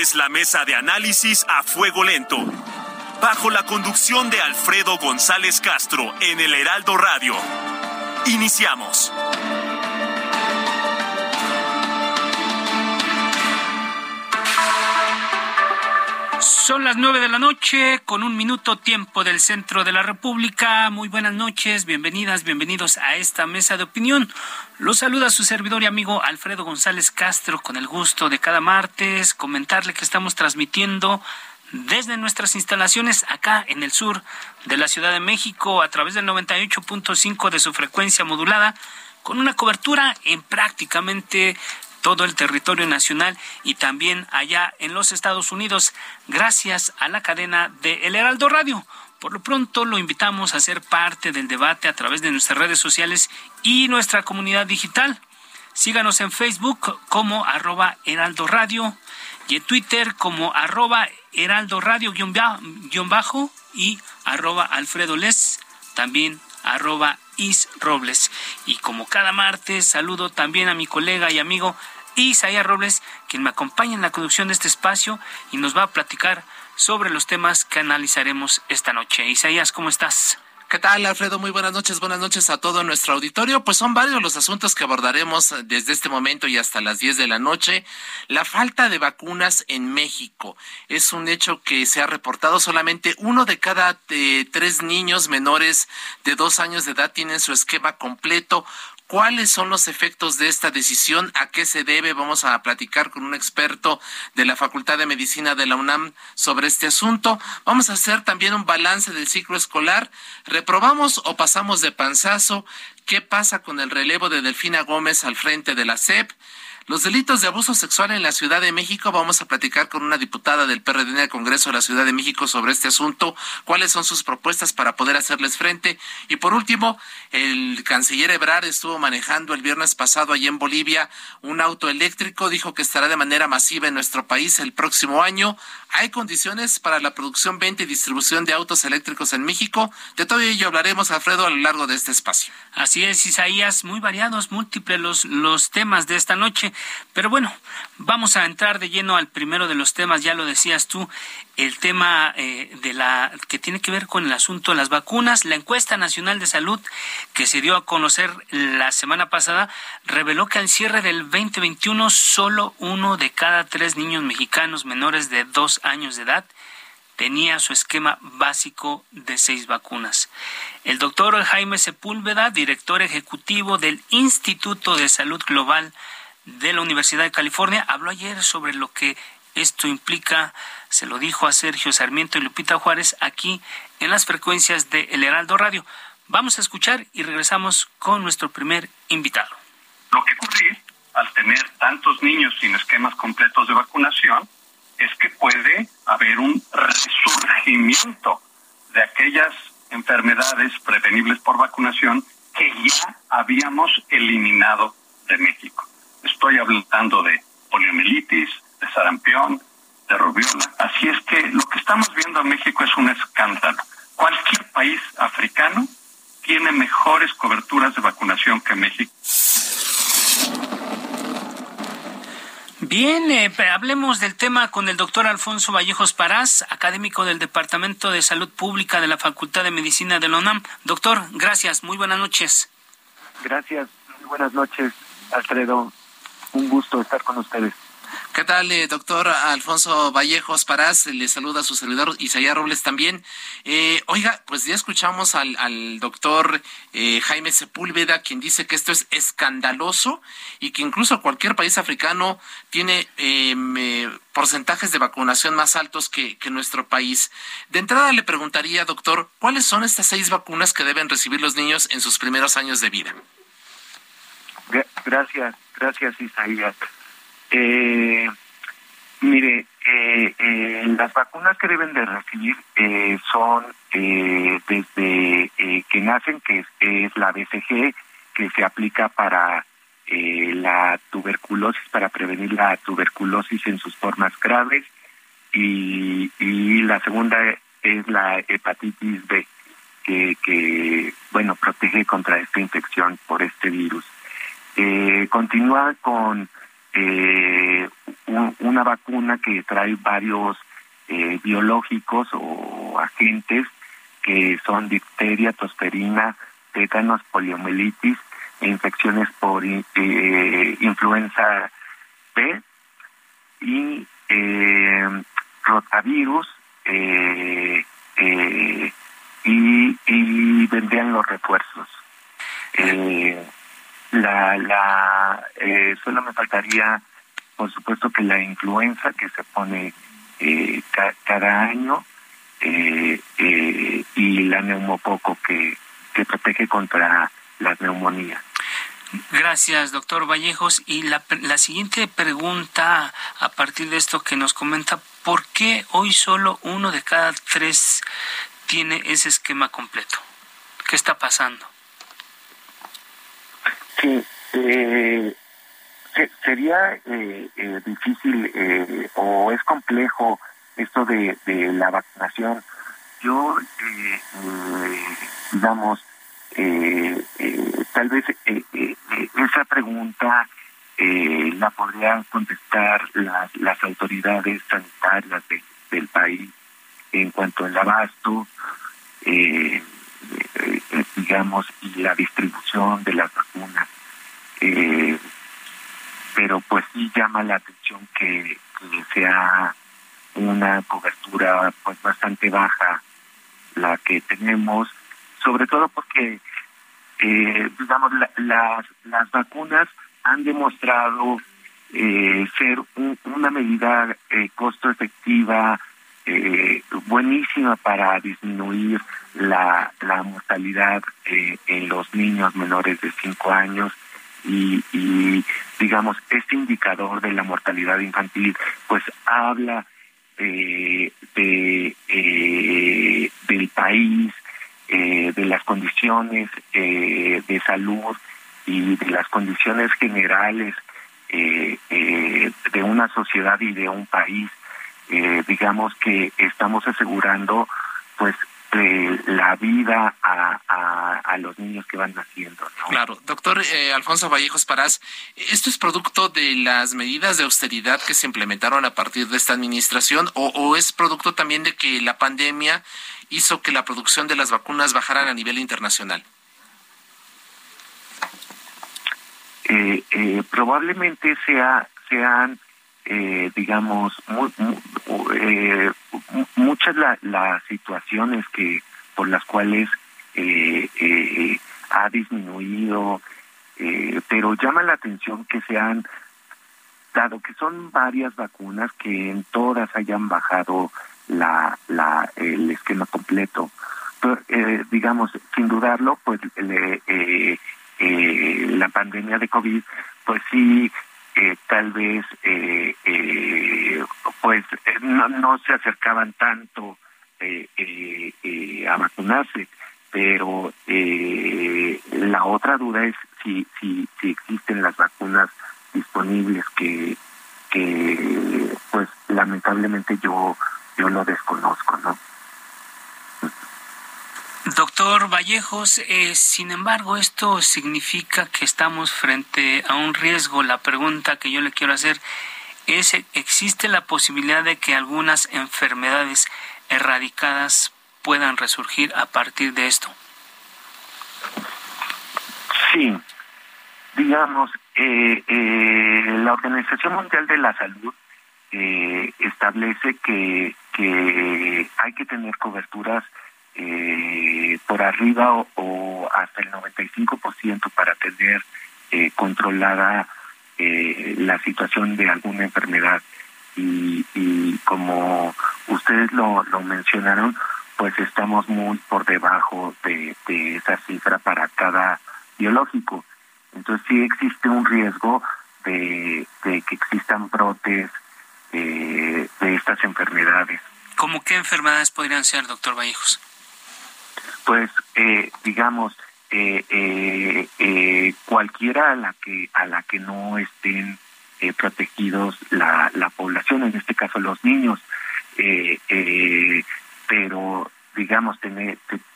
es la mesa de análisis a fuego lento. Bajo la conducción de Alfredo González Castro en el Heraldo Radio. Iniciamos. Son las nueve de la noche con un minuto tiempo del centro de la República. Muy buenas noches, bienvenidas, bienvenidos a esta mesa de opinión. Los saluda su servidor y amigo Alfredo González Castro con el gusto de cada martes comentarle que estamos transmitiendo desde nuestras instalaciones acá en el sur de la Ciudad de México a través del 98.5 de su frecuencia modulada con una cobertura en prácticamente todo el territorio nacional y también allá en los Estados Unidos, gracias a la cadena de El Heraldo Radio. Por lo pronto lo invitamos a ser parte del debate a través de nuestras redes sociales y nuestra comunidad digital. Síganos en Facebook como arroba Heraldo Radio y en Twitter como arroba Heraldo Radio guion bajo y arroba Alfredo Les, también arroba Is Robles. Y como cada martes, saludo también a mi colega y amigo Isaías Robles, quien me acompaña en la conducción de este espacio y nos va a platicar sobre los temas que analizaremos esta noche. Isaías, ¿cómo estás? ¿Qué tal, Alfredo? Muy buenas noches. Buenas noches a todo nuestro auditorio. Pues son varios los asuntos que abordaremos desde este momento y hasta las 10 de la noche. La falta de vacunas en México es un hecho que se ha reportado. Solamente uno de cada eh, tres niños menores de dos años de edad tienen su esquema completo. ¿Cuáles son los efectos de esta decisión? ¿A qué se debe? Vamos a platicar con un experto de la Facultad de Medicina de la UNAM sobre este asunto. Vamos a hacer también un balance del ciclo escolar. ¿Reprobamos o pasamos de panzazo? ¿Qué pasa con el relevo de Delfina Gómez al frente de la SEP? Los delitos de abuso sexual en la Ciudad de México, vamos a platicar con una diputada del PRD en el Congreso de la Ciudad de México sobre este asunto, cuáles son sus propuestas para poder hacerles frente. Y por último, el canciller Ebrard estuvo manejando el viernes pasado allí en Bolivia un auto eléctrico, dijo que estará de manera masiva en nuestro país el próximo año. ¿Hay condiciones para la producción, venta y distribución de autos eléctricos en México? De todo ello hablaremos, Alfredo, a lo largo de este espacio. Así es, Isaías, muy variados, múltiples los, los temas de esta noche. Pero bueno, vamos a entrar de lleno al primero de los temas, ya lo decías tú, el tema eh, de la que tiene que ver con el asunto de las vacunas. La encuesta nacional de salud que se dio a conocer la semana pasada reveló que al cierre del 2021 solo uno de cada tres niños mexicanos menores de dos años de edad tenía su esquema básico de seis vacunas. El doctor Jaime Sepúlveda, director ejecutivo del Instituto de Salud Global de la Universidad de California, habló ayer sobre lo que esto implica, se lo dijo a Sergio Sarmiento y Lupita Juárez aquí en las frecuencias de El Heraldo Radio. Vamos a escuchar y regresamos con nuestro primer invitado. Lo que ocurre al tener tantos niños sin esquemas completos de vacunación es que puede haber un resurgimiento de aquellas enfermedades prevenibles por vacunación que ya habíamos eliminado de México. Estoy hablando de poliomielitis, de sarampión, de rubiola. Así es que lo que estamos viendo en México es un escándalo. Cualquier país africano tiene mejores coberturas de vacunación que México. Bien, eh, hablemos del tema con el doctor Alfonso Vallejos Parás, académico del Departamento de Salud Pública de la Facultad de Medicina de la UNAM. Doctor, gracias, muy buenas noches. Gracias, muy buenas noches, Alfredo. Un gusto estar con ustedes. ¿Qué tal, eh, doctor Alfonso Vallejos Parás? Le saluda a su servidor Isaías Robles también. Eh, oiga, pues ya escuchamos al, al doctor eh, Jaime Sepúlveda, quien dice que esto es escandaloso y que incluso cualquier país africano tiene em, eh, porcentajes de vacunación más altos que, que nuestro país. De entrada le preguntaría, doctor, ¿cuáles son estas seis vacunas que deben recibir los niños en sus primeros años de vida? Gracias, gracias Isaías. Eh, mire, eh, eh, las vacunas que deben de recibir eh, son eh, desde que nacen, que es, la BCG, que se aplica para la tuberculosis, para prevenir la tuberculosis en sus formas graves, y, y la segunda es la hepatitis B, que, que bueno, protege contra esta infección por este virus. Eh, continúa con eh, un- una vacuna que trae varios eh, biológicos o agentes que son difteria, tosferina, tétanos, poliomielitis e infecciones por eh, influenza B y eh, rotavirus eh, eh, y, y vendrían los refuerzos. Eh, la, la, eh, solo me faltaría, por supuesto, que la influenza que se pone eh, ca- cada año eh, eh, y la neumococo que, que protege contra las neumonías. Gracias, doctor Vallejos. Y la, la siguiente pregunta, a partir de esto que nos comenta, ¿por qué hoy solo uno de cada tres tiene ese esquema completo? ¿Qué está pasando? Sí, eh, se- sería eh, eh, difícil eh, o es complejo esto de, de la vacunación. Yo, eh, eh, digamos, tal vez esa pregunta la podrían contestar las, las autoridades sanitarias de- del país en cuanto al abasto, eh, eh, digamos, y la distribución de las vacunas. Eh, pero pues sí llama la atención que, que sea una cobertura pues bastante baja la que tenemos, sobre todo porque, eh, digamos, la- las, las vacunas han demostrado eh, ser un- una medida eh, costo efectiva, eh, buenísima para disminuir la, la mortalidad eh, en los niños menores de 5 años. Y, digamos este indicador de la mortalidad infantil pues habla eh, de eh, del país de las condiciones de salud y de las condiciones generales de una sociedad y de un país eh, digamos que estamos asegurando pues eh, la vida a, a, a los niños que van naciendo ¿no? Claro, doctor eh, Alfonso Vallejos Parás, ¿esto es producto de las medidas de austeridad que se implementaron a partir de esta administración o, o es producto también de que la pandemia hizo que la producción de las vacunas bajaran a nivel internacional? eh, eh, probablemente sea sean eh, digamos mu- mu- eh, mu- muchas la- las situaciones que por las cuales eh, eh, ha disminuido eh, pero llama la atención que sean dado que son varias vacunas que en todas hayan bajado la, la el esquema completo. Pero, digamos sin dudarlo pues le, la pandemia de COVID, pues sí, tal vez, eh, eh, pues no, no se acercaban tanto eh, eh, a vacunarse, pero la otra duda es si, si, si existen las vacunas disponibles que, que pues lamentablemente yo, yo lo desconozco, ¿no? Doctor Vallejos, eh, sin embargo, esto significa que estamos frente a un riesgo. La pregunta que yo le quiero hacer es, ¿existe la posibilidad de que algunas enfermedades erradicadas puedan resurgir a partir de esto? Sí, digamos, eh, eh, la Organización Mundial de la Salud eh, establece que, que hay que tener coberturas eh, por arriba o, hasta el 95% para tener eh, controlada eh, la situación de alguna enfermedad. Y, y como ustedes lo, lo mencionaron, pues estamos muy por debajo de, de esa cifra para cada biológico. Entonces sí existe un riesgo de, que existan brotes de estas enfermedades. ¿Cómo qué enfermedades podrían ser, doctor Vallejos? Pues, eh, digamos, eh, eh, cualquiera a la que a la que no estén protegidos la, la población, en este caso los niños, pero digamos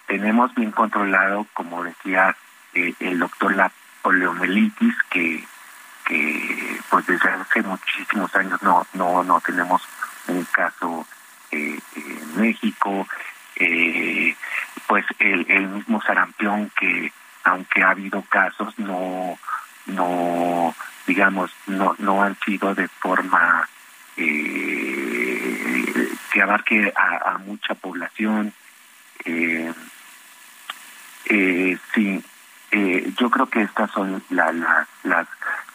tenemos bien controlado, como decía el doctor, la poliomielitis que pues desde hace muchísimos años no no no tenemos un caso eh, en México, eh, pues el, el mismo sarampión que aunque ha habido casos no no digamos no no han sido de forma eh, que abarque a, mucha población eh, eh, sí eh, yo creo que estas son la, las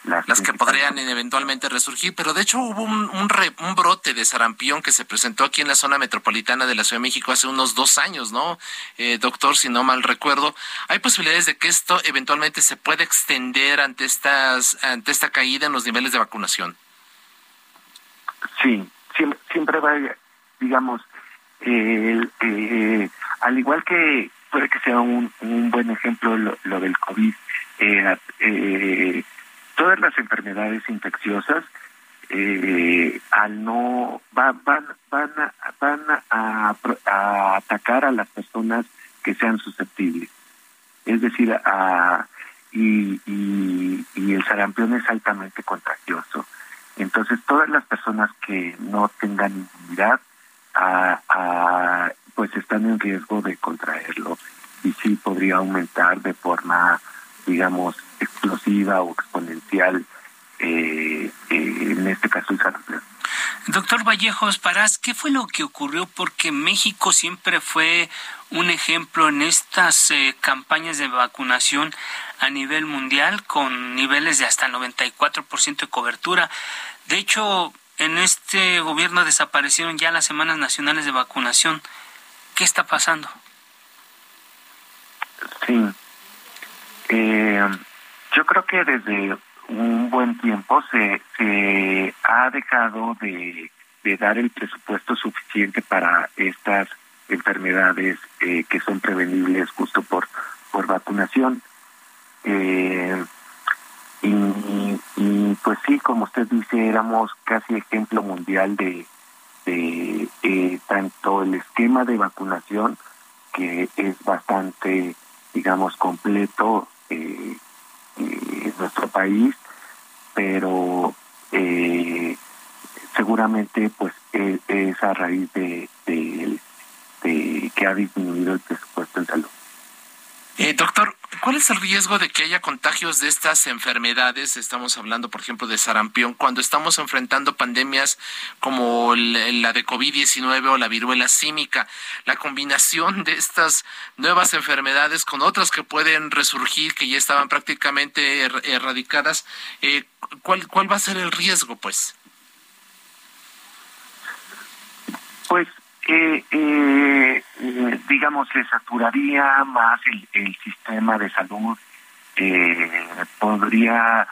las, que podrían eventualmente resurgir, pero de hecho hubo un, un, brote de sarampión que se presentó aquí en la zona metropolitana de la Ciudad de México hace unos dos años, ¿no? Eh, doctor, si no mal recuerdo, ¿hay posibilidades de que esto eventualmente se pueda extender ante estas ante esta caída en los niveles de vacunación? Sí, siempre, va, digamos, eh, al igual que puede que sea un, un buen ejemplo lo, del COVID, eh, eh, todas las enfermedades infecciosas eh, al no van van van a, van a, atacar a las personas que sean susceptibles. Es decir a, y, y, y el sarampión es altamente contagioso. Entonces todas las personas que no tengan inmunidad pues están en riesgo de contraerlo y sí podría aumentar de forma digamos explosiva o exponencial eh, eh, en este caso el sarampión. Doctor Vallejos Parás, ¿qué fue lo que ocurrió? Porque México siempre fue un ejemplo en estas eh, campañas de vacunación a nivel mundial con niveles de hasta 94% de cobertura. De hecho, en este gobierno desaparecieron ya las semanas nacionales de vacunación. ¿Qué está pasando? Sí. Eh, yo creo que desde un buen tiempo se, se ha dejado de, de dar el presupuesto suficiente para estas enfermedades eh, que son prevenibles justo por, por vacunación. Eh, y, pues sí, como usted dice, éramos casi ejemplo mundial de, de eh, tanto el esquema de vacunación, que es bastante, digamos, completo eh, en nuestro país, pero eh, seguramente pues es, a raíz de que ha disminuido el presupuesto en salud. Eh, doctor, ¿cuál es el riesgo de que haya contagios de estas enfermedades? Estamos hablando, por ejemplo, de sarampión, cuando estamos enfrentando pandemias como la de COVID-19 o la viruela símica. La combinación de estas nuevas enfermedades con otras que pueden resurgir, que ya estaban prácticamente er-, erradicadas, eh, ¿cuál, ¿cuál va a ser el riesgo, pues? Pues eh, digamos, se saturaría más el, sistema de salud, eh, podría,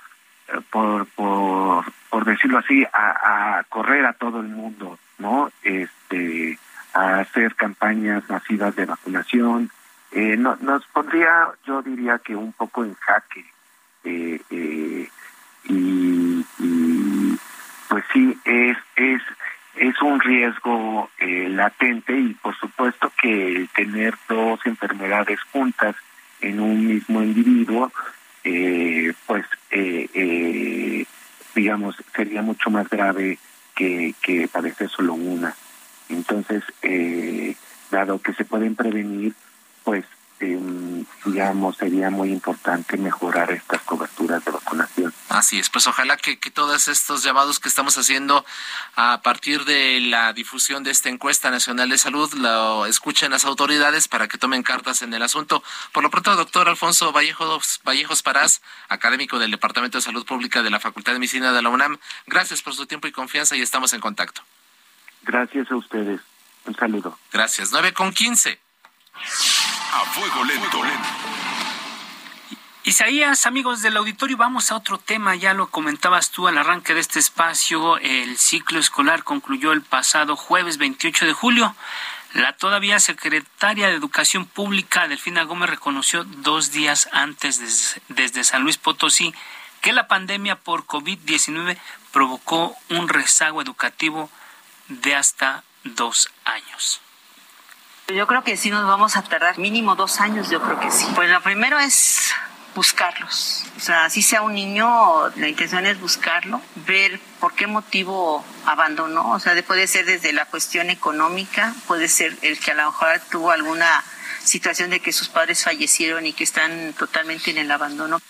eh, por, por, por decirlo así, a, correr a todo el mundo, ¿no? Este, a hacer campañas masivas de vacunación. Eh, no, nos pondría, yo diría que un poco en jaque. Eh, y, y pues sí, es, es es un riesgo eh, latente y por supuesto que tener dos enfermedades juntas en un mismo individuo, eh, pues eh, digamos, sería mucho más grave que, que padecer solo una. Entonces, dado que se pueden prevenir, pues Em, digamos, sería muy importante mejorar estas coberturas de vacunación. Así es, pues ojalá que, que, todos estos llamados que estamos haciendo a partir de la difusión de esta encuesta nacional de salud lo escuchen las autoridades para que tomen cartas en el asunto. Por lo pronto, doctor Alfonso Vallejos, Vallejos Parás, académico del Departamento de Salud Pública de la Facultad de Medicina de la UNAM, gracias por su tiempo y confianza y estamos en contacto. Gracias a ustedes. Un saludo. Gracias. 9 con 15. A fuego lento. Isaías, amigos del auditorio, vamos a otro tema. Ya lo comentabas tú al arranque de este espacio. El ciclo escolar concluyó el pasado jueves 28 de julio. La todavía secretaria de Educación Pública, Delfina Gómez, reconoció dos días antes desde, San Luis Potosí que la pandemia por COVID-19 provocó un rezago educativo de hasta dos años. Yo creo que sí nos vamos a tardar mínimo dos años, yo creo que sí. Pues lo primero es buscarlos. O sea, si sea un niño, la intención es buscarlo, ver por qué motivo abandonó. O sea, puede ser desde la cuestión económica, puede ser el que a lo mejor tuvo alguna situación de que sus padres fallecieron y que están totalmente en el abandono.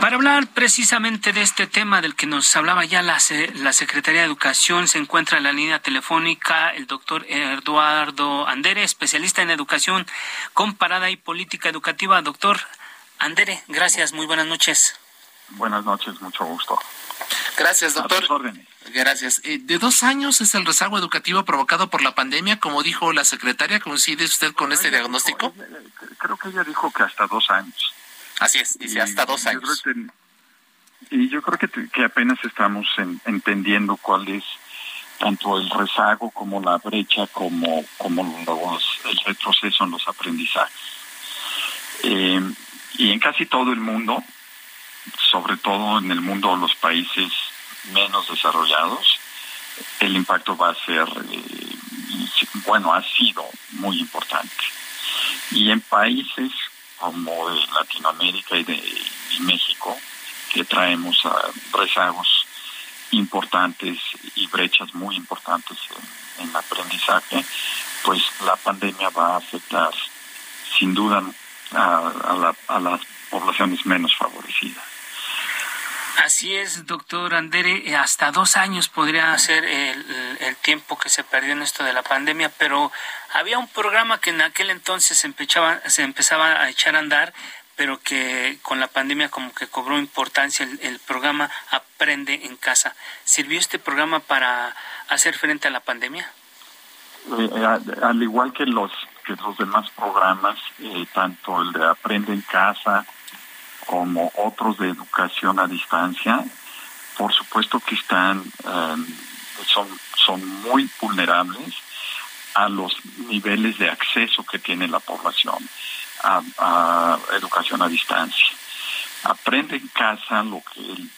Para hablar precisamente de este tema del que nos hablaba ya la, la Secretaría de Educación, se encuentra en la línea telefónica el doctor Eduardo Andere, especialista en educación comparada y política educativa. Doctor Andere, gracias, muy buenas noches. Buenas noches, mucho gusto. Gracias, doctor. Gracias. Eh, de dos años es el rezago educativo provocado por la pandemia, como dijo la secretaria. ¿Coincide usted con este diagnóstico? creo que ella dijo que hasta dos años. Así es, dice hasta dos años. y yo creo que, que apenas estamos entendiendo cuál es tanto el rezago como la brecha como, como los, el retroceso en los aprendizajes. Eh, y en casi todo el mundo, sobre todo en el mundo de los países menos desarrollados, el impacto va a ser, eh, bueno, ha sido muy importante. Y en países como de Latinoamérica y de México, que traemos a rezagos importantes y brechas muy importantes en, aprendizaje, pues la pandemia va a afectar sin duda a las poblaciones menos favorecidas. Así es, doctor Andere, hasta dos años podría ser el, tiempo que se perdió en esto de la pandemia, pero había un programa que en aquel entonces se empezaba, se empezaba a echar a andar, pero que con la pandemia como que cobró importancia el, programa Aprende en Casa. ¿Sirvió este programa para hacer frente a la pandemia? Eh, eh, al igual que los, demás programas, eh, tanto el de Aprende en Casa, como otros de educación a distancia, por supuesto que están, em, son, son muy vulnerables a los niveles de acceso que tiene la población a, educación a distancia. Aprende en casa, lo que el,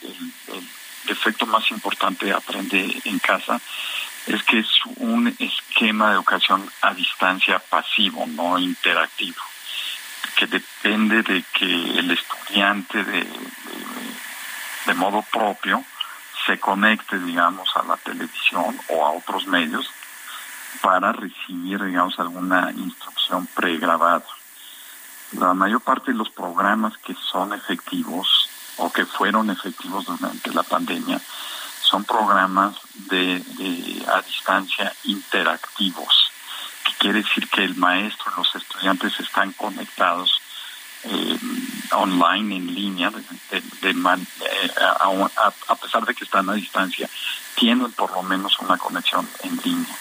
el efecto más importante de aprende en casa es que es un esquema de educación a distancia pasivo, no interactivo que depende de que el estudiante de, de, modo propio se conecte, digamos, a la televisión o a otros medios para recibir, digamos, alguna instrucción pregrabada. La mayor parte de los programas que son efectivos o que fueron efectivos durante la pandemia son programas de, a distancia interactivos quiere decir que el maestro los estudiantes están conectados eh, online, en línea, eh, a, pesar de que están a distancia, tienen por lo menos una conexión en línea.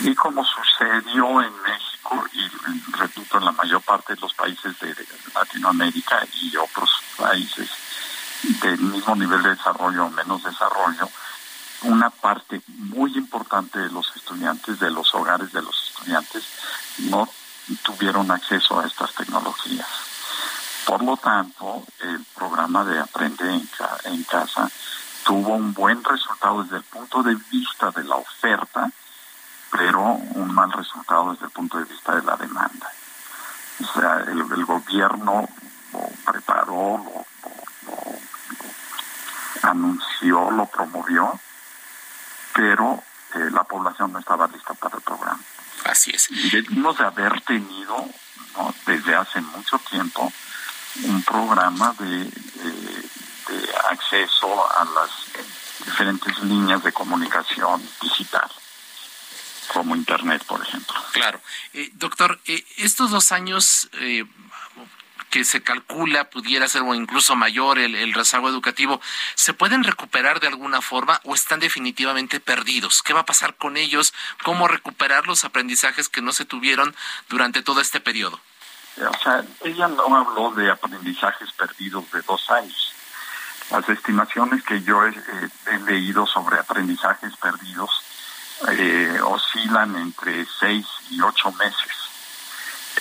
Y como sucedió en México, y repito, en la mayor parte de los países de, Latinoamérica y otros países del mismo nivel de desarrollo o menos desarrollo, una parte muy importante de los estudiantes, de los hogares de los estudiantes, no tuvieron acceso a estas tecnologías. Por lo tanto, el programa de Aprende en, Casa tuvo un buen resultado desde el punto de vista de la oferta, pero un mal resultado desde el punto de vista de la demanda. O sea, el, gobierno lo preparó, lo anunció, lo promovió, pero eh, la población no estaba lista para el programa. Así es. Y debimos de haber tenido desde hace mucho tiempo un programa de, acceso a las diferentes líneas de comunicación digital como Internet, por ejemplo. Claro. Eh, doctor, eh, estos dos años que se calcula pudiera ser o incluso mayor el, rezago educativo, ¿se pueden recuperar de alguna forma o están definitivamente perdidos? ¿Qué va a pasar con ellos? ¿Cómo recuperar los aprendizajes que no se tuvieron durante todo este periodo? o sea, ella no habló de aprendizajes perdidos de dos años. Las estimaciones que yo he, leído sobre aprendizajes perdidos eh, oscilan entre seis y ocho meses.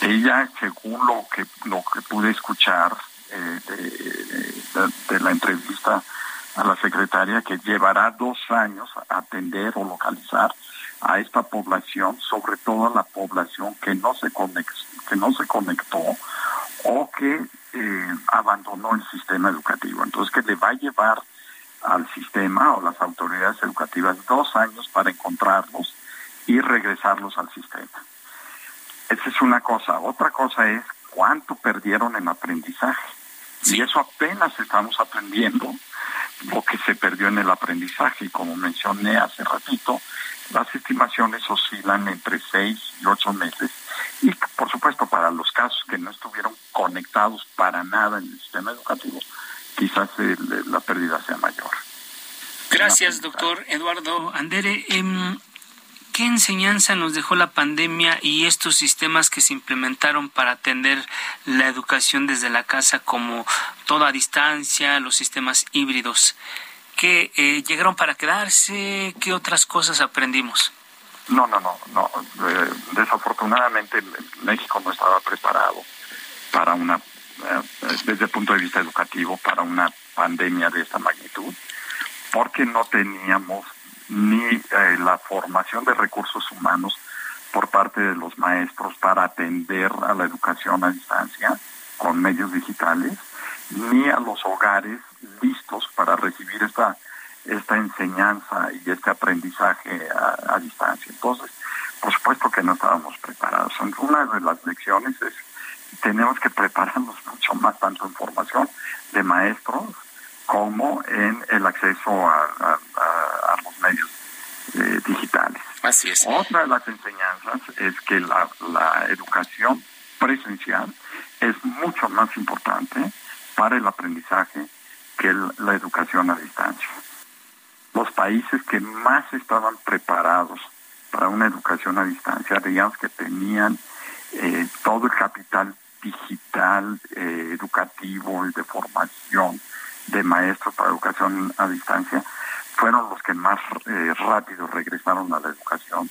Ella, según lo que lo que pude escuchar eh, de, la entrevista a la secretaria, que llevará dos años atender o localizar a esta población, sobre todo a la población que no se conectó, que no se conectó o que eh, abandonó el sistema educativo. Entonces, que le va a llevar al sistema o las autoridades educativas dos años para encontrarlos y regresarlos al sistema. Esa es una cosa. Otra cosa es cuánto perdieron en aprendizaje. Y eso apenas estamos aprendiendo lo que se perdió en el aprendizaje. Y como mencioné hace ratito, las estimaciones oscilan entre seis y ocho meses. Y por supuesto, para los casos que no estuvieron conectados para nada en el sistema educativo, quizás la pérdida sea mayor. Gracias, doctor Eduardo Andere. Em, ¿Qué enseñanza nos dejó la pandemia y estos sistemas que se implementaron para atender la educación desde la casa como toda a distancia, los sistemas híbridos? ¿Qué eh, llegaron para quedarse? ¿Qué otras cosas aprendimos? No, no, no, no. Eh, desafortunadamente México no estaba preparado para una, eh, desde el punto de vista educativo, para una pandemia de esta magnitud, porque no teníamos ni eh, la formación de recursos humanos por parte de los maestros para atender a la educación a distancia con medios digitales, ni a los hogares listos para recibir esta, esta enseñanza y este aprendizaje a, distancia. Entonces, por supuesto que no estábamos preparados. Una de las lecciones es tenemos que prepararnos mucho más tanto en formación de maestros como en el acceso a, los medios eh, digitales. Así es. Otra de las enseñanzas es que la, educación presencial es mucho más importante para el aprendizaje que la educación a distancia. Los países que más estaban preparados para una educación a distancia, digamos que tenían eh, todo el capital digital, eh, educativo y de formación de maestros para educación a distancia fueron los que más eh, rápido regresaron a la educación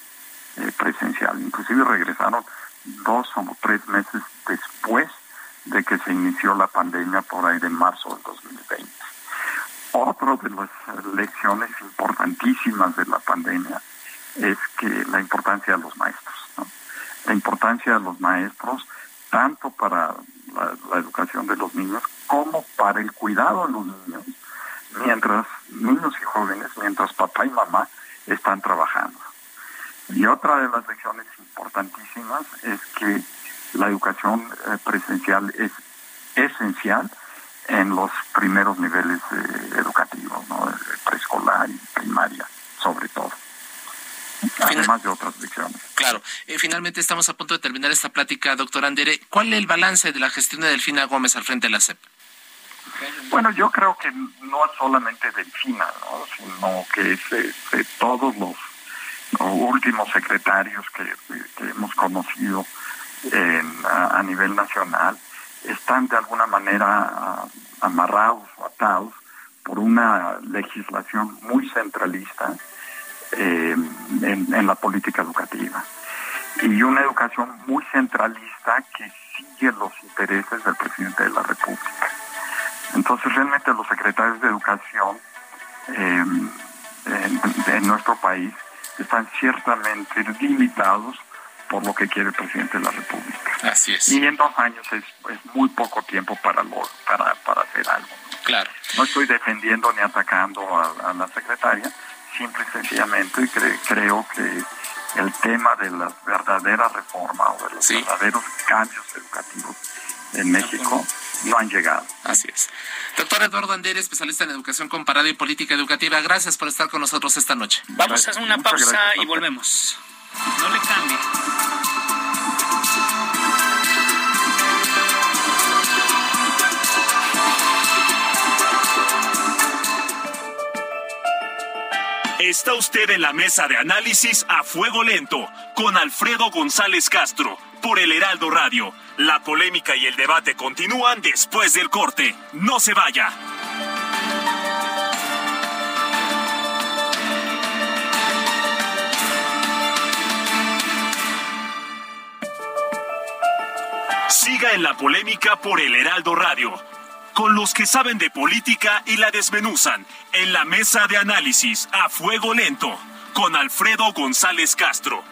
eh, presencial. Inclusive regresaron dos o tres meses después de que se inició la pandemia por ahí de marzo del 2020. Otra de las lecciones importantísimas de la pandemia es que la importancia de los maestros, la importancia de los maestros tanto para la, educación de los niños como para el cuidado de los niños, mientras niños y jóvenes, mientras papá y mamá están trabajando. Y otra de las lecciones importantísimas es que la educación eh, presencial es esencial en los primeros niveles eh, educativos, ¿no? preescolar y primaria, sobre todo además de otras lecciones. Claro. Eh, finalmente estamos a punto de terminar esta plática, doctor Andere. ¿Cuál es el balance de la gestión de Delfina Gómez al frente de la CEP? Bueno, yo creo que no solamente Delfina, ¿no? sino que de, todos los, últimos secretarios que, hemos conocido a, nivel nacional están de alguna manera amarrados o atados por una legislación muy centralista eh, en, la política educativa. Y una educación muy centralista que sigue los intereses del presidente de la República. Entonces realmente los secretarios de educación eh, en, nuestro país están ciertamente limitados por lo que quiere el presidente de la República. Así es. Y en dos años es, muy poco tiempo para, lo, para, para hacer algo. Claro. No estoy defendiendo ni atacando a la secretaria, simple y sencillamente creo que el tema de la verdadera reforma o de los verdaderos cambios educativos en México no han llegado. Así es. Doctor Eduardo Andere, especialista en educación comparada y política educativa, gracias por estar con nosotros esta noche. Vamos a hacer una pausa y volvemos. No le cambie. Está usted en la mesa de análisis a fuego lento con Alfredo González Castro por el Heraldo Radio. La polémica y el debate continúan después del corte. No se vaya. Siga en la polémica por el Heraldo Radio, con los que saben de política y la desmenuzan, en la mesa de análisis a fuego lento, con Alfredo González Castro.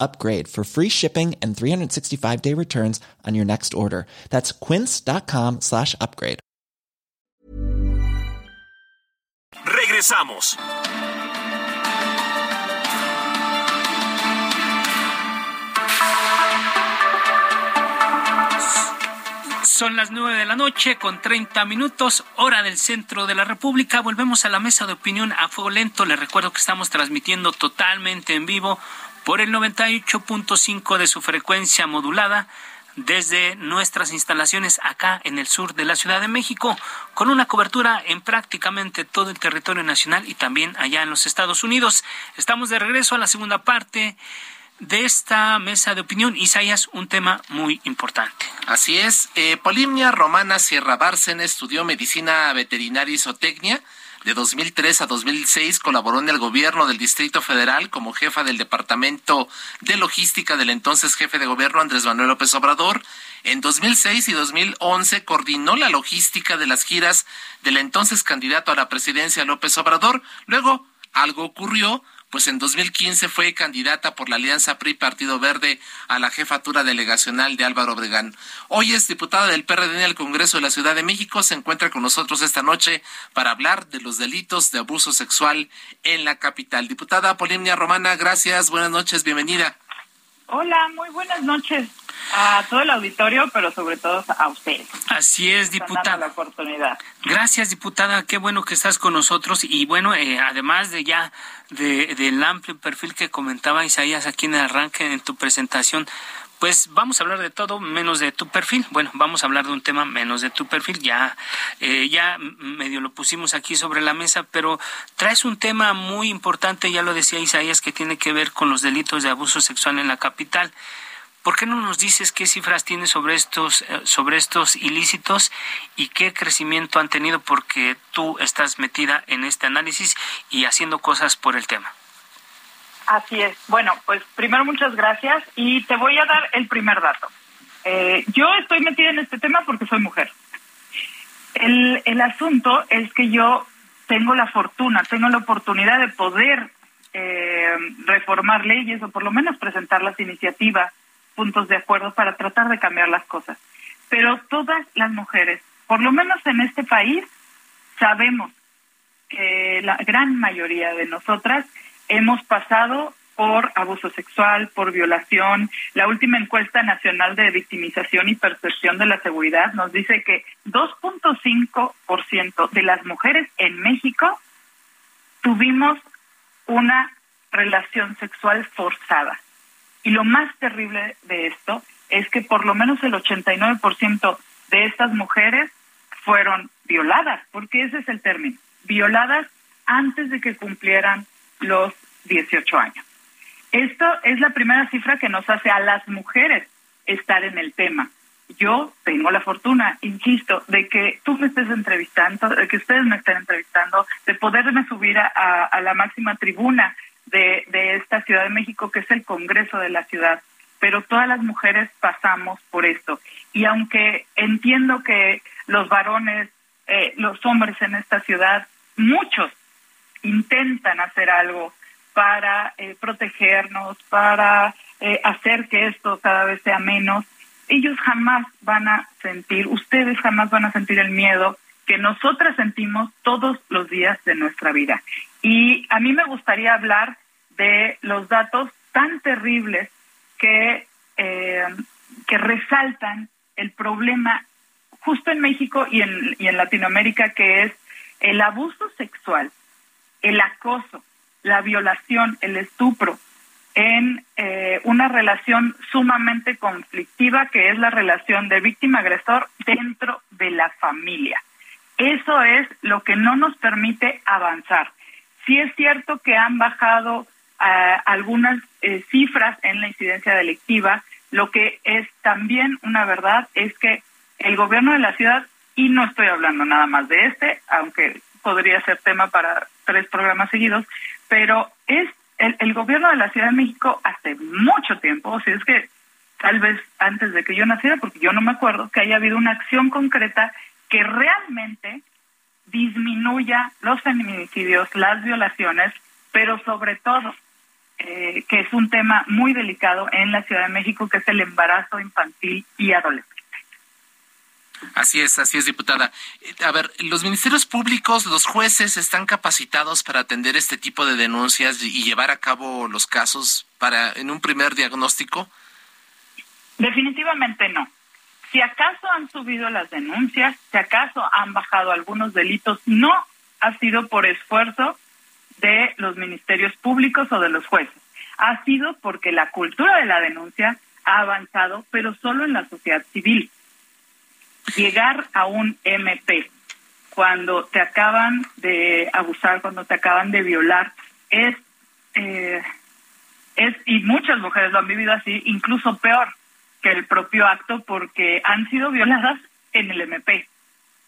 upgrade for free shipping and 365-day returns on your next order. That's quince.com slash upgrade. Regresamos. Son las nueve de la noche con 30 minutos, hora del centro de la República. Volvemos a la mesa de opinión a fuego lento. Les recuerdo que estamos transmitiendo totalmente en vivo por el 98.5 de su frecuencia modulada desde nuestras instalaciones acá en el sur de la Ciudad de México, con una cobertura en prácticamente todo el territorio nacional y también allá en los Estados Unidos. Estamos de regreso a la segunda parte de esta mesa de opinión, Isaías, un tema muy importante. Así es, eh, Polimnia Romana Sierra Bárcena estudió medicina veterinaria y zootecnia. De 2003 a 2006 colaboró en el gobierno del Distrito Federal como jefa del Departamento de Logística del entonces jefe de gobierno Andrés Manuel López Obrador. En 2006 y 2011 coordinó la logística de las giras del entonces candidato a la presidencia López Obrador. Luego algo ocurrió pues en 2015 fue candidata por la Alianza PRI Partido Verde a la jefatura delegacional de Álvaro Obregón. Hoy es diputada del PRD en el Congreso de la Ciudad de México. Se encuentra con nosotros esta noche para hablar de los delitos de abuso sexual en la capital. Diputada Polimnia Romana, gracias, buenas noches, bienvenida. Hola, muy buenas noches a todo el auditorio, pero sobre todo a ustedes. Así es, diputada. La oportunidad. Gracias, diputada. Qué bueno que estás con nosotros. Y bueno, eh, además de ya de, del amplio perfil que comentaba Isaías aquí en el arranque en tu presentación, pues vamos a hablar de todo menos de tu perfil. Bueno, vamos a hablar de un tema menos de tu perfil. Ya, eh, ya medio lo pusimos aquí sobre la mesa, pero traes un tema muy importante, ya lo decía Isaías, que tiene que ver con los delitos de abuso sexual en la capital. ¿Por qué no nos dices qué cifras tienes sobre estos, eh, sobre estos ilícitos y qué crecimiento han tenido? Porque tú estás metida en este análisis y haciendo cosas por el tema. Así es. Bueno, pues primero muchas gracias y te voy a dar el primer dato. Eh, yo estoy metida en este tema porque soy mujer. El, el asunto es que yo tengo la fortuna, tengo la oportunidad de poder eh, reformar leyes o por lo menos presentar las iniciativas puntos de acuerdo para tratar de cambiar las cosas. Pero todas las mujeres, por lo menos en este país, sabemos que la gran mayoría de nosotras hemos pasado por abuso sexual, por violación. La última encuesta nacional de victimización y percepción de la seguridad nos dice que 2.5% de las mujeres en México tuvimos una relación sexual forzada. Y lo más terrible de esto es que por lo menos el 89% de estas mujeres fueron violadas, porque ese es el término, violadas antes de que cumplieran los 18 años. Esto es la primera cifra que nos hace a las mujeres estar en el tema. Yo tengo la fortuna, insisto, de que tú me estés entrevistando, de que ustedes me estén entrevistando, de poderme subir a, a la máxima tribuna de, de esta Ciudad de México, que es el Congreso de la ciudad. Pero todas las mujeres pasamos por esto. Y aunque entiendo que los varones, eh, los hombres en esta ciudad, muchos intentan hacer algo para eh, protegernos, para eh, hacer que esto cada vez sea menos, ellos jamás van a sentir, ustedes jamás van a sentir el miedo que nosotras sentimos todos los días de nuestra vida. Y a mí me gustaría hablar de los datos tan terribles que, eh, que resaltan el problema justo en México y en, y en Latinoamérica, que es el abuso sexual, el acoso, la violación, el estupro, en eh, una relación sumamente conflictiva que es la relación de víctima-agresor dentro de la familia. Eso es lo que no nos permite avanzar. Sí es cierto que han bajado ah, algunas eh, cifras en la incidencia delictiva, lo que es también una verdad es que el gobierno de la ciudad, y no estoy hablando nada más de este, aunque podría ser tema para tres programas seguidos, pero es el, el gobierno de la Ciudad de México hace mucho tiempo, o sea, es que tal vez antes de que yo naciera, porque yo no me acuerdo, que haya habido una acción concreta que realmente disminuya los feminicidios, las violaciones, pero sobre todo eh, que es un tema muy delicado en la Ciudad de México, que es el embarazo infantil y adolescente. Así es, así es, diputada. A ver, los ministerios públicos, los jueces están capacitados para atender este tipo de denuncias y llevar a cabo los casos para en un primer diagnóstico. Definitivamente no. Si acaso han subido las denuncias, si acaso han bajado algunos delitos, no ha sido por esfuerzo de los ministerios públicos o de los jueces. Ha sido porque la cultura de la denuncia ha avanzado, pero solo en la sociedad civil llegar a un MP cuando te acaban de abusar, cuando te acaban de violar, es, eh, es, y muchas mujeres lo han vivido así, incluso peor que el propio acto porque han sido violadas en el MP.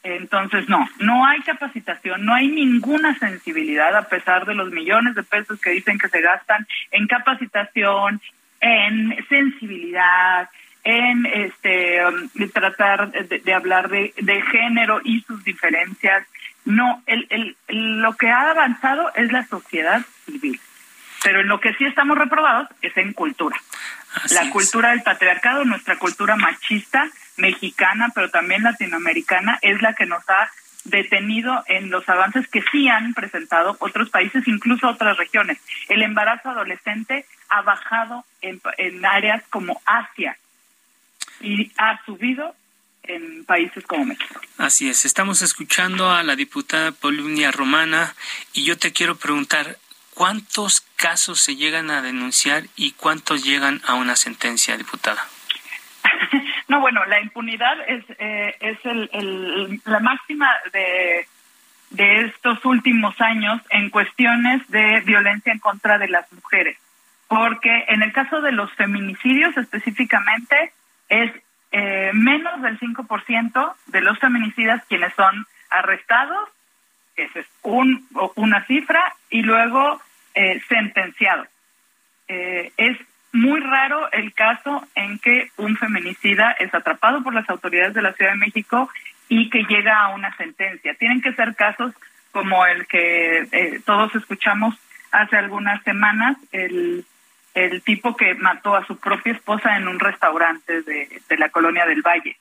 Entonces, no, no hay capacitación, no hay ninguna sensibilidad a pesar de los millones de pesos que dicen que se gastan en capacitación, en sensibilidad, en este um, tratar de, hablar de, género y sus diferencias. No, el, el, lo que ha avanzado es la sociedad civil, pero en lo que sí estamos reprobados es en cultura. la cultura del patriarcado, nuestra cultura machista mexicana, pero también latinoamericana, es la que nos ha detenido en los avances que sí han presentado otros países, incluso otras regiones. El embarazo adolescente ha bajado en, en áreas como Asia, y ha subido en países como México. Así es, estamos escuchando a la diputada Polunia Romana y yo te quiero preguntar, ¿cuántos casos se llegan a denunciar y cuántos llegan a una sentencia, diputada? no, bueno, la impunidad es, eh, es el, la máxima de, de estos últimos años en cuestiones de violencia en contra de las mujeres, porque en el caso de los feminicidios específicamente, es eh, menos del 5% de los feminicidas quienes son arrestados, esa es un, una cifra, y luego eh, sentenciados. Eh, es muy raro el caso en que un feminicida es atrapado por las autoridades de la Ciudad de México y que llega a una sentencia. Tienen que ser casos como el que eh, todos escuchamos hace algunas semanas, el el tipo que mató a su propia esposa en un restaurante de, la colonia del Valle.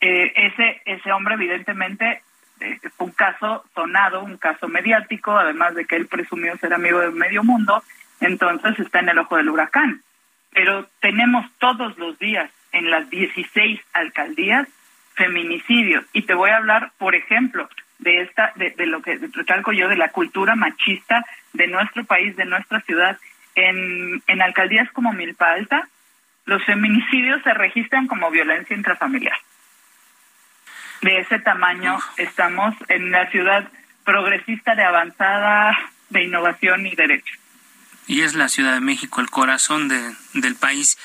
Eh, ese, ese hombre evidentemente eh, un caso sonado, un caso mediático, además de que él presumió ser amigo de medio mundo, entonces está en el ojo del huracán. Pero tenemos todos los días en las 16 alcaldías feminicidios. Y te voy a hablar, por ejemplo, de esta, de, de lo que recalco yo, de la cultura machista de nuestro país, de nuestra ciudad, en, en alcaldías como Milpa Alta, los feminicidios se registran como violencia intrafamiliar. De ese tamaño estamos en la ciudad progresista de avanzada, de innovación y derecho. Y es la Ciudad de México el corazón de, del país.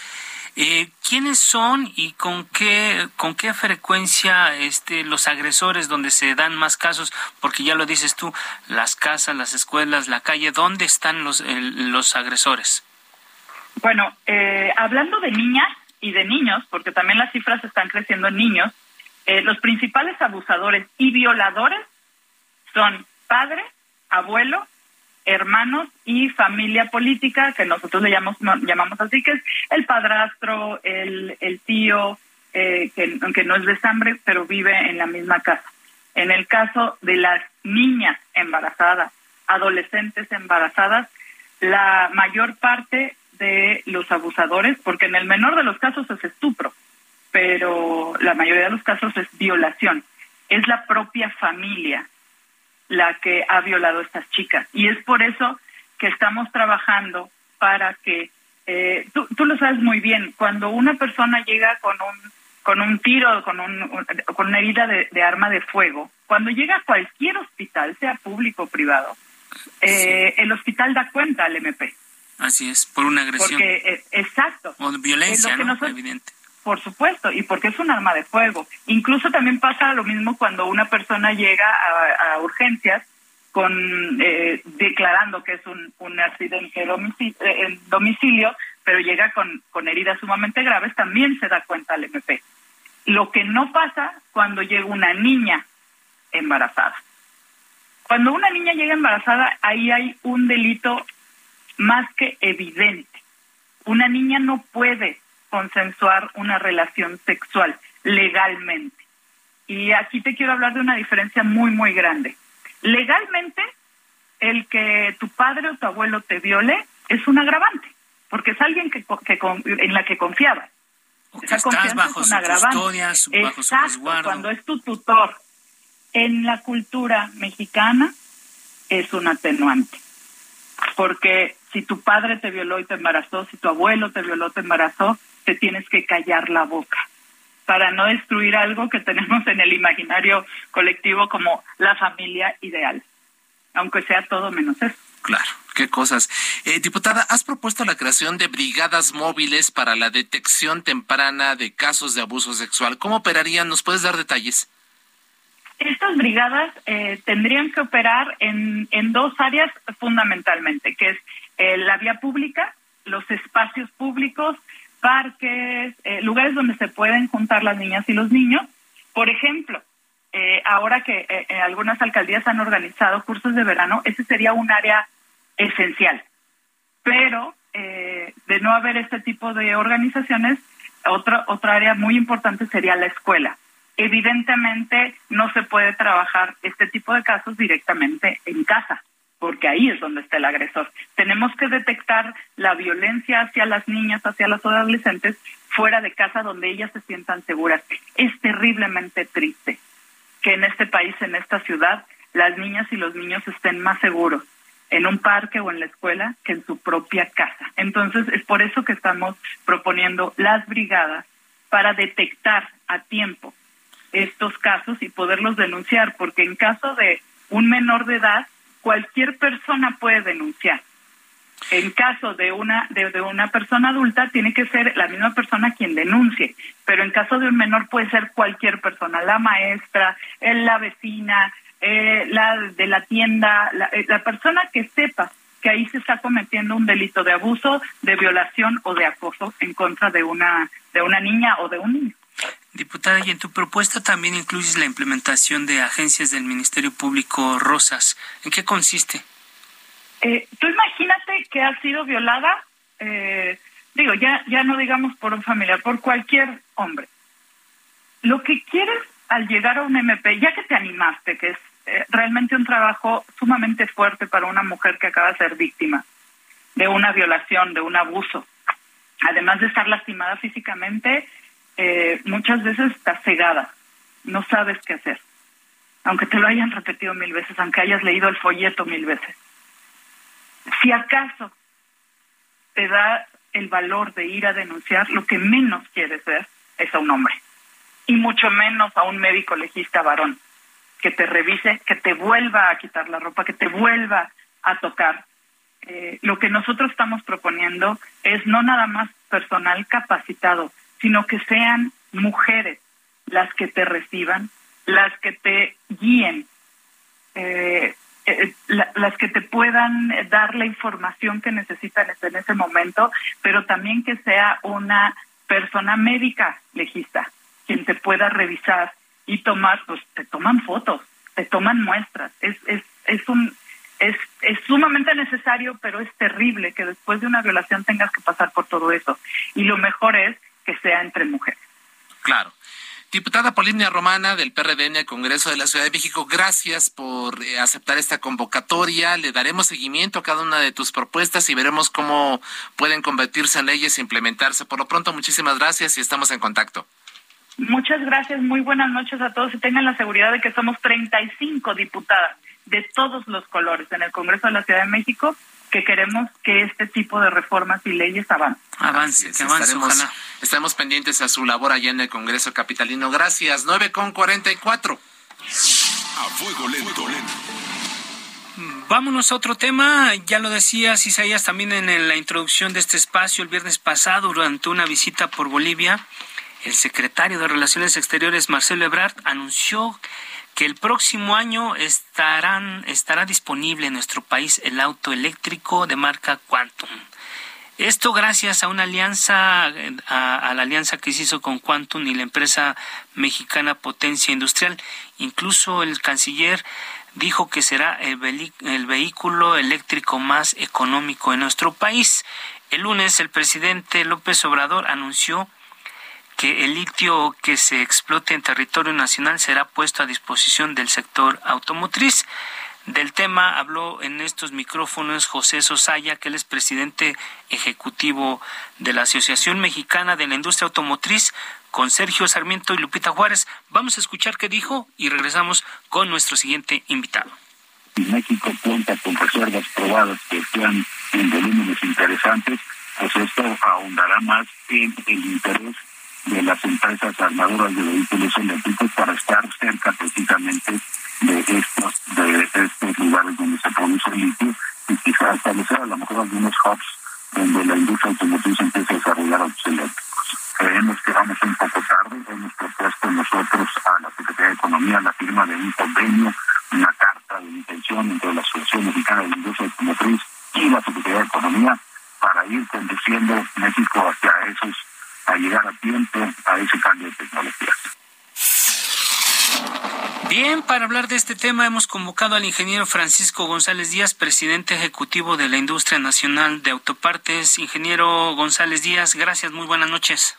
Eh, ¿Quiénes son y con qué, con qué frecuencia este, los agresores donde se dan más casos? Porque ya lo dices tú, las casas, las escuelas, la calle, ¿dónde están los, los agresores? Bueno, eh, hablando de niñas y de niños, porque también las cifras están creciendo en niños, eh, los principales abusadores y violadores son padre, abuelo hermanos y familia política, que nosotros le llamamos, llamamos así, que es el padrastro, el, el tío, eh, que aunque no es de sangre, pero vive en la misma casa. En el caso de las niñas embarazadas, adolescentes embarazadas, la mayor parte de los abusadores, porque en el menor de los casos es estupro, pero la mayoría de los casos es violación. Es la propia familia la que ha violado a estas chicas. Y es por eso que estamos trabajando para que, eh, tú, tú, lo sabes muy bien, cuando una persona llega con un, con un tiro, con, un, con una herida de, arma de fuego, cuando llega a cualquier hospital, sea público o privado, eh, el hospital da cuenta al MP. Así es, por una agresión. Porque, eh, exacto. O violencia, ¿no? Evidente. Por supuesto, y porque es un arma de fuego. Incluso también pasa lo mismo cuando una persona llega a, urgencias con eh, declarando que es un, un accidente eh, en domicilio, pero llega con, con heridas sumamente graves, también se da cuenta al MP. Lo que no pasa cuando llega una niña embarazada. Cuando una niña llega embarazada, ahí hay un delito más que evidente. Una niña no puede consensuar una relación sexual legalmente. Y aquí te quiero hablar de una diferencia muy, muy grande. Legalmente, el que tu padre o tu abuelo te viole es un agravante, porque es alguien que, en la que confiaba. Esa confianza bajo es un agravante. Exacto, cuando es tu tutor. En la cultura mexicana es un atenuante, porque si tu padre te violó y te embarazó, si tu abuelo te violó, te embarazó, te tienes que callar la boca para no destruir algo que tenemos en el imaginario colectivo como la familia ideal, aunque sea todo menos eso. Claro, qué cosas. Eh, diputada, has propuesto la creación de brigadas móviles para la detección temprana de casos de abuso sexual. ¿Cómo operarían? ¿Nos puedes dar detalles? Estas brigadas eh, tendrían que operar en, en dos áreas fundamentalmente, que es eh, la vía pública, los espacios públicos parques, eh, lugares donde se pueden juntar las niñas y los niños. Por ejemplo, eh, ahora que eh, algunas alcaldías han organizado cursos de verano, ese sería un área esencial. Pero de no haber este tipo de organizaciones, otra, otra área muy importante sería la escuela. Evidentemente no se puede trabajar este tipo de casos directamente en casa porque ahí es donde está el agresor. Tenemos que detectar la violencia hacia las niñas, hacia las adolescentes, fuera de casa donde ellas se sientan seguras. Es terriblemente triste que en este país, en esta ciudad, las niñas y los niños estén más seguros en un parque o en la escuela que en su propia casa. Entonces, es por eso que estamos proponiendo las brigadas para detectar a tiempo estos casos y poderlos denunciar, porque en caso de un menor de edad, cualquier persona puede denunciar. En caso de una de, una persona adulta tiene que ser la misma persona quien denuncie, pero en caso de un menor puede ser cualquier persona, la maestra, la vecina, eh, la de la tienda, la, eh, la persona que sepa que ahí se está cometiendo un delito de abuso, de violación o de acoso en contra de una de una niña o de un niño. Diputada, y en tu propuesta también incluyes la implementación de agencias del Ministerio Público Rosas. ¿En qué consiste? Eh, tú imagínate que ha sido violada, eh, digo, ya, ya no digamos por un familiar, por cualquier hombre. Lo que quieres al llegar a un MP, ya que te animaste, que es eh, realmente un trabajo sumamente fuerte para una mujer que acaba de ser víctima de una violación, de un abuso, además de estar lastimada físicamente, eh, muchas veces estás cegada, no sabes qué hacer, aunque te lo hayan repetido mil veces, aunque hayas leído el folleto mil veces. Si acaso te da el valor de ir a denunciar, lo que menos quieres ver es a un hombre, y mucho menos a un médico legista varón, que te revise, que te vuelva a quitar la ropa, que te vuelva a tocar. Eh, lo que nosotros estamos proponiendo es no nada más personal capacitado, sino que sean mujeres las que te reciban, las que te guíen, eh, eh, las que te puedan dar la información que necesitan en ese momento, pero también que sea una persona médica legista quien te pueda revisar y tomar, pues te toman fotos, te toman muestras. Es, es, es un es, es sumamente necesario, pero es terrible que después de una violación tengas que pasar por todo eso. Y lo mejor es que sea entre mujeres. Claro. Diputada Polinia Romana del PRD en el Congreso de la Ciudad de México, gracias por eh, aceptar esta convocatoria. Le daremos seguimiento a cada una de tus propuestas y veremos cómo pueden convertirse en leyes e implementarse. Por lo pronto, muchísimas gracias y estamos en contacto. Muchas gracias, muy buenas noches a todos y tengan la seguridad de que somos 35 diputadas de todos los colores en el Congreso de la Ciudad de México que queremos que este tipo de reformas y leyes avancen. Avance, que avance, estaremos, Estamos pendientes a su labor allá en el Congreso Capitalino. Gracias. 9 con 44. A fuego lento. Vámonos a otro tema. Ya lo decías, Isaías, también en la introducción de este espacio el viernes pasado, durante una visita por Bolivia, el secretario de Relaciones Exteriores, Marcelo Ebrard, anunció que el próximo año estarán, estará disponible en nuestro país el auto eléctrico de marca Quantum. Esto gracias a una alianza, a, la alianza que se hizo con Quantum y la empresa mexicana Potencia Industrial. Incluso el canciller dijo que será el, el vehículo eléctrico más económico en nuestro país. El lunes el presidente López Obrador anunció que el litio que se explote en territorio nacional será puesto a disposición del sector automotriz. Del tema habló en estos micrófonos José Sosaya, que él es presidente ejecutivo de la Asociación Mexicana de la Industria Automotriz, con Sergio Sarmiento y Lupita Juárez. Vamos a escuchar qué dijo y regresamos con nuestro siguiente invitado. México cuenta con reservas probadas que están en volúmenes interesantes, pues esto ahondará más en el interés las empresas armadoras de vehículos eléctricos para estar cerca precisamente de estos de estos lugares donde se produce el litio y quizás establecer a lo mejor algunos hubs donde la industria automotriz empiece a desarrollar autos eléctricos. Creemos que vamos un poco tarde, hemos propuesto nosotros a la Secretaría de Economía la firma de un convenio, una carta de intención entre la Asociación Mexicana de la Industria Automotriz y la Secretaría de Economía para ir conduciendo México hacia esos a llegar a tiempo a ese cambio de tecnología. Bien, para hablar de este tema hemos convocado al ingeniero Francisco González Díaz, presidente ejecutivo de la Industria Nacional de Autopartes. Ingeniero González Díaz, gracias, muy buenas noches.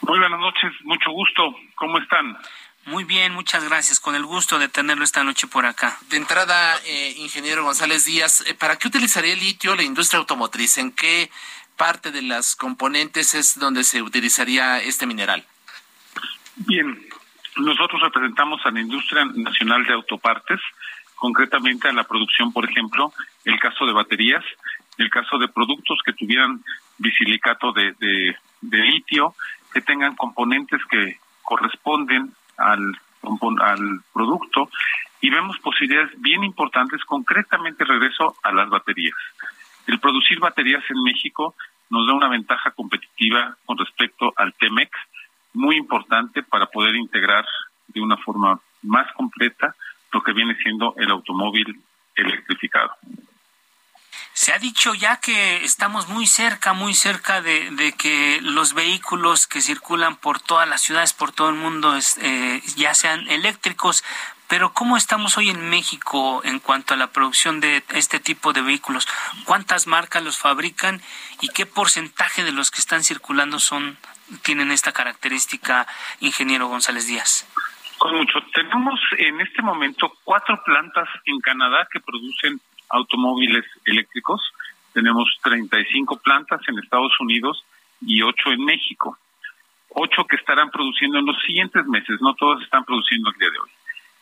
Muy buenas noches, mucho gusto. ¿Cómo están? Muy bien, muchas gracias. Con el gusto de tenerlo esta noche por acá. De entrada, eh, ingeniero González Díaz, eh, ¿para qué utilizaría el litio la industria automotriz? ¿En qué parte de las componentes es donde se utilizaría este mineral? Bien, nosotros representamos a la industria nacional de autopartes, concretamente a la producción, por ejemplo, el caso de baterías, el caso de productos que tuvieran bisilicato de, de, litio, que tengan componentes que corresponden al, al producto y vemos posibilidades bien importantes, concretamente regreso a las baterías. El producir baterías en México nos da una ventaja competitiva con respecto al TEMEC, muy importante para poder integrar de una forma más completa lo que viene siendo el automóvil electrificado. Se ha dicho ya que estamos muy cerca, muy cerca de, que los vehículos que circulan por todas las ciudades, por todo el mundo, eh, ya sean eléctricos. Pero ¿cómo estamos hoy en México en cuanto a la producción de este tipo de vehículos? ¿Cuántas marcas los fabrican y qué porcentaje de los que están circulando son tienen esta característica, ingeniero González Díaz? Con mucho. Tenemos en este momento cuatro plantas en Canadá que producen automóviles eléctricos. Tenemos 35 plantas en Estados Unidos y ocho en México. Ocho que estarán produciendo en los siguientes meses, no todas están produciendo el día de hoy.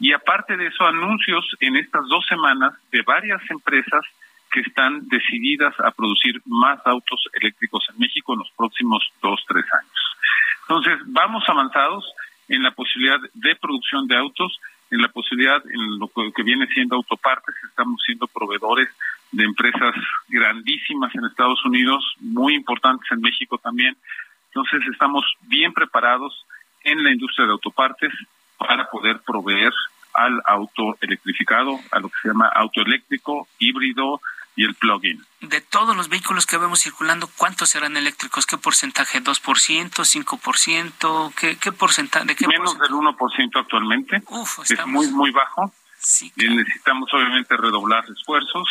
Y aparte de eso, anuncios en estas dos semanas de varias empresas que están decididas a producir más autos eléctricos en México en los próximos dos, tres años. Entonces, vamos avanzados en la posibilidad de producción de autos, en la posibilidad en lo que viene siendo autopartes, estamos siendo proveedores de empresas grandísimas en Estados Unidos, muy importantes en México también. Entonces, estamos bien preparados en la industria de autopartes para poder proveer al auto electrificado, a lo que se llama auto eléctrico, híbrido y el plug-in. De todos los vehículos que vemos circulando, ¿cuántos serán eléctricos? ¿Qué porcentaje? ¿2%? ¿5%? ¿Qué, qué porcentaje? ¿De qué Menos del 1% actualmente. Uf, Es muy, muy bajo. Sí, Necesitamos obviamente redoblar esfuerzos.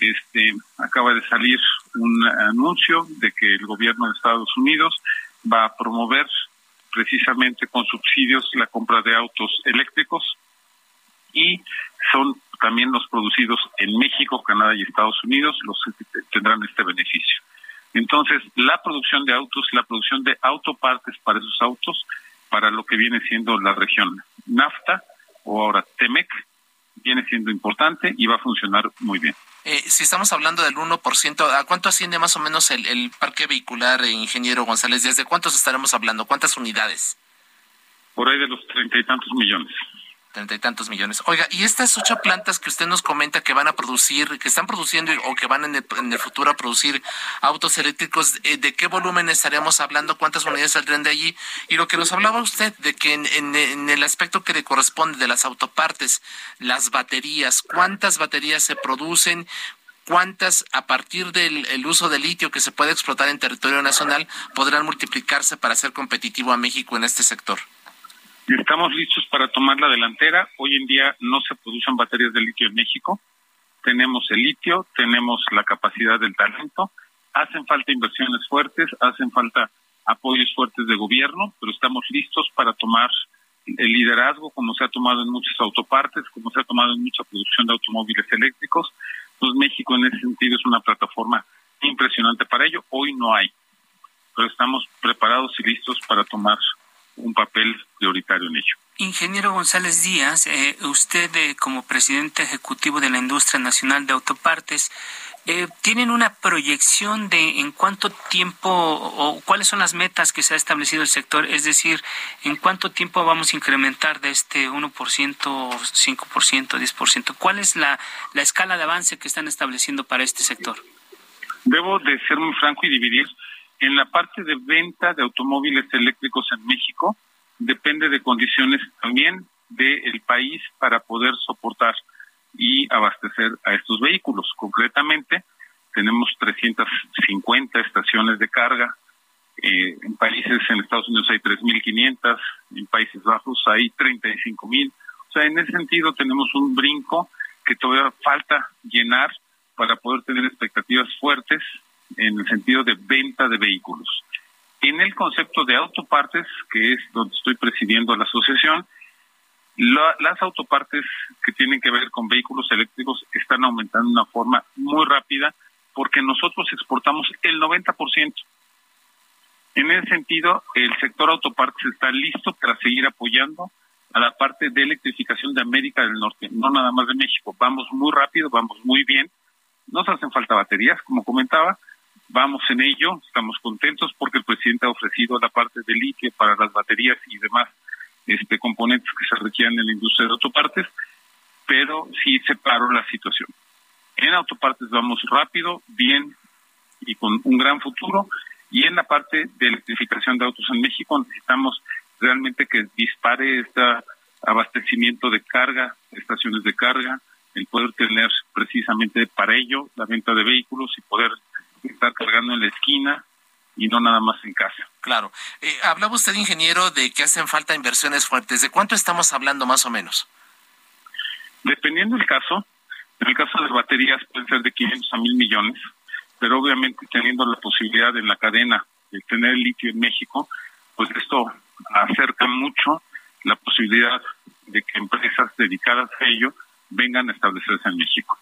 Este, acaba de salir un anuncio de que el gobierno de Estados Unidos va a promover precisamente con subsidios la compra de autos eléctricos y también los producidos en México, Canadá y Estados Unidos los tendrán este beneficio. Entonces, la producción de autos, la producción de autopartes para esos autos, para lo que viene siendo la región NAFTA o ahora TEMEC, viene siendo importante y va a funcionar muy bien. Eh, si estamos hablando del 1%, ¿a cuánto asciende más o menos el, parque vehicular, eh, ingeniero González Díaz? ¿De cuántos estaremos hablando? ¿Cuántas unidades? Por ahí de los treinta y tantos millones treinta y tantos millones. Oiga, y estas ocho plantas que usted nos comenta que van a producir, que están produciendo o que van en el, futuro a producir autos eléctricos, eh, ¿de qué volumen estaríamos hablando? ¿Cuántas unidades saldrán de allí? Y lo que nos hablaba usted de que en, el aspecto que le corresponde de las autopartes, las baterías, ¿cuántas baterías se producen? ¿Cuántas, a partir del uso de litio que se puede explotar en territorio nacional, podrán multiplicarse para ser competitivo a México en este sector? Estamos listos para tomar la delantera. Hoy en día no se producen baterías de litio en México. Tenemos el litio, tenemos la capacidad del talento. Hacen falta inversiones fuertes, hacen falta apoyos fuertes de gobierno, pero estamos listos para tomar el liderazgo como se ha tomado en muchas autopartes, como se ha tomado en mucha producción de automóviles eléctricos. Pues México en ese sentido es una plataforma impresionante para ello. Hoy no hay, pero estamos preparados y listos para tomar un papel prioritario en ello. Ingeniero González Díaz, eh, usted eh, como presidente ejecutivo de la Industria Nacional de Autopartes, eh, ¿tienen una proyección de en cuánto tiempo o cuáles son las metas que se ha establecido el sector? Es decir, ¿en cuánto tiempo vamos a incrementar de este 1%, 5%, 10%? ¿Cuál es la, la escala de avance que están estableciendo para este sector? Debo de ser muy franco y dividir en la parte de venta de automóviles eléctricos en México, depende de condiciones también del país para poder soportar y abastecer a estos vehículos. Concretamente, tenemos 350 estaciones de carga. Eh, en países, en Estados Unidos hay 3.500, en Países Bajos hay 35.000. O sea, en ese sentido tenemos un brinco que todavía falta llenar para poder tener expectativas fuertes en el sentido de venta de vehículos. En el concepto de autopartes, que es donde estoy presidiendo la asociación, las autopartes que tienen que ver con vehículos eléctricos están aumentando de una forma muy rápida porque nosotros exportamos el 90%. En ese sentido, el sector autopartes está listo para seguir apoyando a la parte de electrificación de América del Norte, no nada más de México. Vamos muy rápido, vamos muy bien. Nos hacen falta baterías, como comentaba, Vamos en ello, estamos contentos porque el presidente ha ofrecido la parte de litio para las baterías y demás este, componentes que se requieren en la industria de autopartes, pero sí separo la situación. En autopartes vamos rápido, bien y con un gran futuro, y en la parte de electrificación de autos en México necesitamos realmente que dispare este abastecimiento de carga, estaciones de carga, el poder tener precisamente para ello la venta de vehículos y poder estar cargando en la esquina y no nada más en casa. Claro. Eh, hablaba usted, ingeniero, de que hacen falta inversiones fuertes. ¿De cuánto estamos hablando más o menos? Dependiendo del caso, en el caso de baterías pueden ser de 500 a 1000 millones, pero obviamente teniendo la posibilidad en la cadena de tener litio en México, pues esto acerca mucho la posibilidad de que empresas dedicadas a ello vengan a establecerse en México.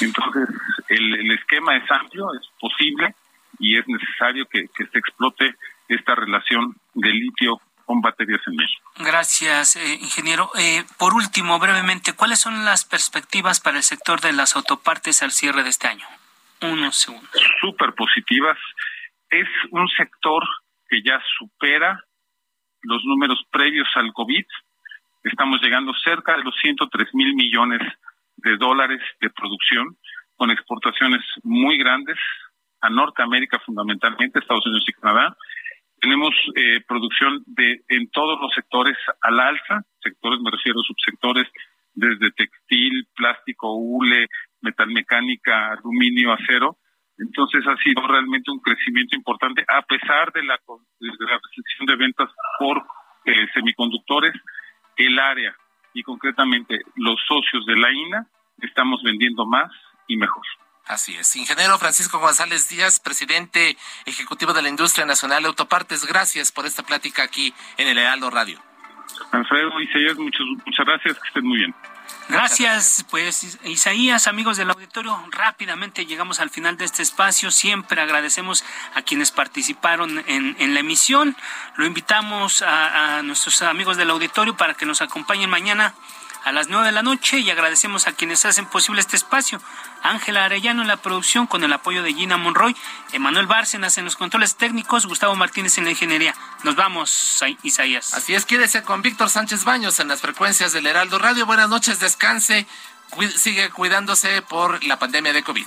Entonces, el, esquema es amplio, es posible y es necesario que, se explote esta relación de litio con baterías en México. Gracias, eh, ingeniero. Eh, por último, brevemente, ¿cuáles son las perspectivas para el sector de las autopartes al cierre de este año? Unos segundos. Súper positivas. Es un sector que ya supera los números previos al COVID. Estamos llegando cerca de los 103 mil millones de dólares de producción, con exportaciones muy grandes a Norteamérica fundamentalmente, Estados Unidos y Canadá. Tenemos eh, producción de en todos los sectores al alza, sectores me refiero a subsectores desde textil, plástico, hule, metalmecánica, aluminio, acero. Entonces ha sido realmente un crecimiento importante a pesar de la, de la restricción de ventas por eh, semiconductores. El área y concretamente los socios de la INA estamos vendiendo más y mejor. Así es. Ingeniero Francisco González Díaz, presidente ejecutivo de la Industria Nacional de Autopartes, gracias por esta plática aquí en el Heraldo Radio. Alfredo y muchas, muchas gracias, que estén muy bien. Gracias, pues Isaías, amigos del auditorio, rápidamente llegamos al final de este espacio. Siempre agradecemos a quienes participaron en, en la emisión. Lo invitamos a, a nuestros amigos del auditorio para que nos acompañen mañana a las nueve de la noche y agradecemos a quienes hacen posible este espacio. Ángela Arellano en la producción con el apoyo de Gina Monroy, Emanuel Bárcenas en los controles técnicos, Gustavo Martínez en la ingeniería. Nos vamos, Isaías. Así es, quédese con Víctor Sánchez Baños en las frecuencias del Heraldo Radio. Buenas noches, descanse, sigue cuidándose por la pandemia de COVID.